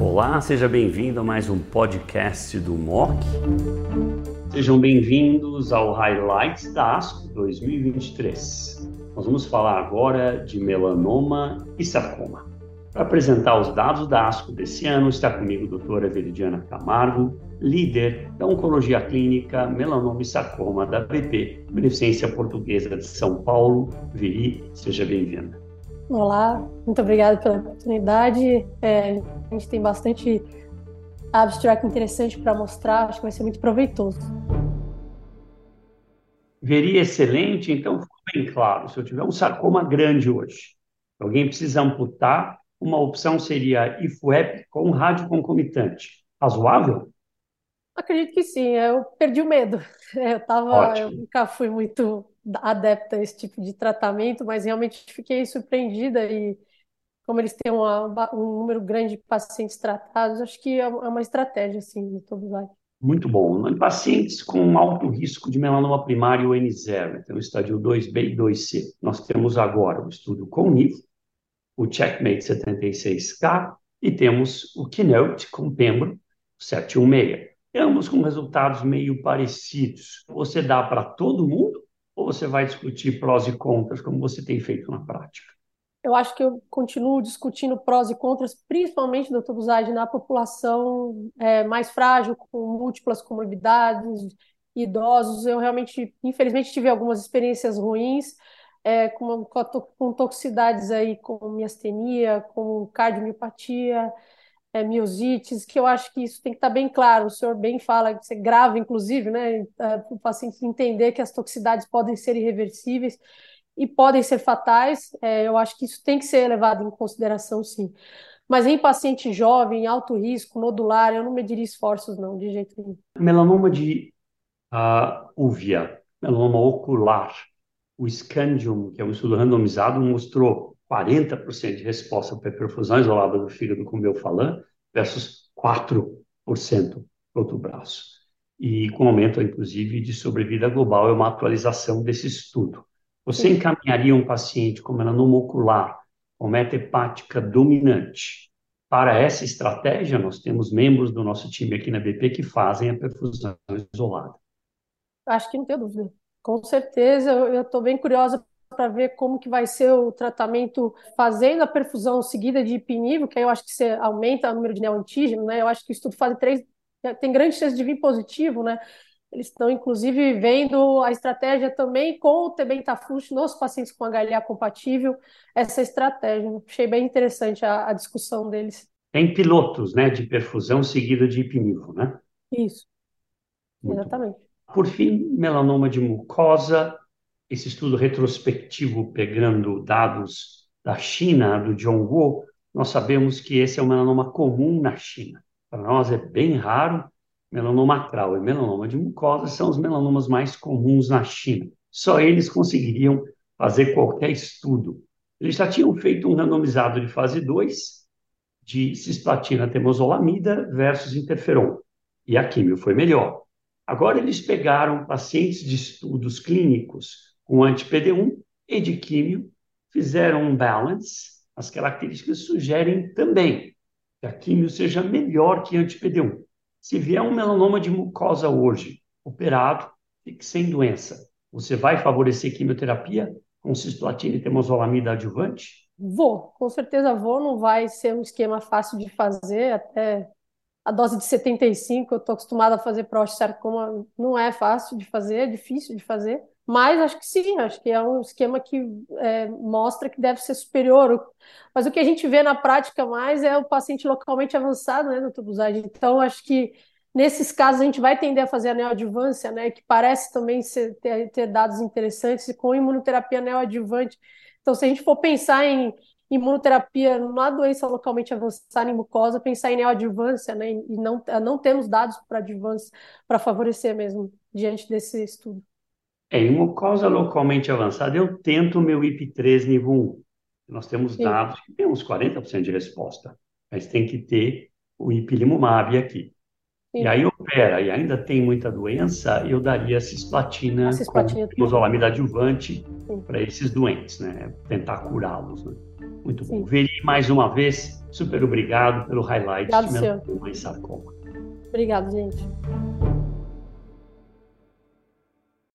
Olá, seja bem-vindo a mais um podcast do MOC. Sejam bem-vindos ao Highlights da ASCO 2023. Nós vamos falar agora de melanoma e sarcoma. Para apresentar os dados da ASCO desse ano, está comigo a doutora Veridiana Camargo, líder da Oncologia Clínica Melanoma e Sarcoma da BP, Beneficência Portuguesa de São Paulo. Veri, seja bem-vinda. Olá, muito obrigada pela oportunidade. É, a gente tem bastante abstract interessante para mostrar, acho que vai ser muito proveitoso. Veria excelente, então ficou bem claro. Se eu tiver um sarcoma grande hoje, alguém precisa amputar, uma opção seria IFUEP com rádio concomitante. Razoável? Acredito que sim, eu perdi o medo. Eu, tava, eu nunca fui muito adepta a esse tipo de tratamento, mas realmente fiquei surpreendida e como eles têm uma, um número grande de pacientes tratados, acho que é uma estratégia, assim, todo lado. Muito bom. Em pacientes com alto risco de melanoma primário N0, então estádio 2B e 2C, nós temos agora o estudo com NIV, o Checkmate 76K e temos o Keynote com Pembro 716. Ambos com resultados meio parecidos. Você dá para todo mundo ou você vai discutir prós e contras, como você tem feito na prática? Eu acho que eu continuo discutindo prós e contras, principalmente, doutor Buzadi, na população é, mais frágil, com múltiplas comorbidades, idosos. Eu realmente, infelizmente, tive algumas experiências ruins, é, com, com toxicidades aí, com miastenia, com cardiomiopatia, é, miosites, que eu acho que isso tem que estar bem claro. O senhor bem fala você grava, inclusive, né, para o paciente entender que as toxicidades podem ser irreversíveis e podem ser fatais. É, eu acho que isso tem que ser levado em consideração, sim. Mas em paciente jovem, alto risco, nodular, eu não mediria esforços, não, de jeito nenhum. Melanoma de uh, uvia, melanoma ocular, o Scandium, que é um estudo randomizado, mostrou 40% de resposta para perfusão isolada do fígado com melphalan versus 4% para outro braço. E com aumento, inclusive, de sobrevida global, é uma atualização desse estudo. Você encaminharia um paciente com melanoma ocular, com meta hepática dominante, para essa estratégia? Nós temos membros do nosso time aqui na BP que fazem a perfusão isolada. Acho que não tem dúvida. Com certeza, eu estou bem curiosa para ver como que vai ser o tratamento fazendo a perfusão seguida de ipinivo, que aí eu acho que você aumenta o número de neoantígeno, né? Eu acho que isso tudo faz três, tem grande chance de vir positivo, né? Eles estão, inclusive, vendo a estratégia também com o tebentafusp nos pacientes com HLA compatível, essa estratégia. Achei bem interessante a, a discussão deles. Tem pilotos, né, de perfusão seguida de ipinivo, né? Isso, Muito exatamente. Bom. Por fim, melanoma de mucosa, esse estudo retrospectivo pegando dados da China, do John Wu, nós sabemos que esse é um melanoma comum na China. Para nós é bem raro. Melanoma acral e melanoma de mucosa são os melanomas mais comuns na China. Só eles conseguiriam fazer qualquer estudo. Eles já tinham feito um randomizado de fase 2 de cisplatina temozolamida versus interferon. E a químio foi melhor. Agora eles pegaram pacientes de estudos clínicos com anti-PD1 e de químio, fizeram um balance. As características sugerem também que a químio seja melhor que anti-PD1. Se vier um melanoma de mucosa hoje, operado, fique sem doença, você vai favorecer quimioterapia com cisplatina e temozolomida adjuvante? Vou, com certeza vou. Não vai ser um esquema fácil de fazer, até a dose de 75, eu estou acostumada a fazer prostarcoma, não é fácil de fazer, é difícil de fazer. Mas acho que sim, acho que é um esquema que é, mostra que deve ser superior. Mas o que a gente vê na prática mais é o paciente localmente avançado, né, no tubusagem. Então, acho que nesses casos a gente vai tender a fazer a neoadjuvância, né, que parece também ser, ter, ter dados interessantes com imunoterapia neoadjuvante. Então, se a gente for pensar em imunoterapia na doença localmente avançada em mucosa, pensar em neoadjuvância, né, e não, não temos dados para adjuvância para favorecer mesmo diante desse estudo. É, em mucosa localmente avançada, eu tento o meu IP3 nível 1. Nós temos Sim. dados que tem uns 40% de resposta, mas tem que ter o ipilimumab aqui. Sim. E aí opera e ainda tem muita doença, eu daria cisplatina, a cisplatina com temozolomida adjuvante para esses doentes, né? Tentar curá-los, né? Muito bom. Veri mais uma vez, super obrigado pelo highlight obrigado, de sarcoma. Obrigado, gente.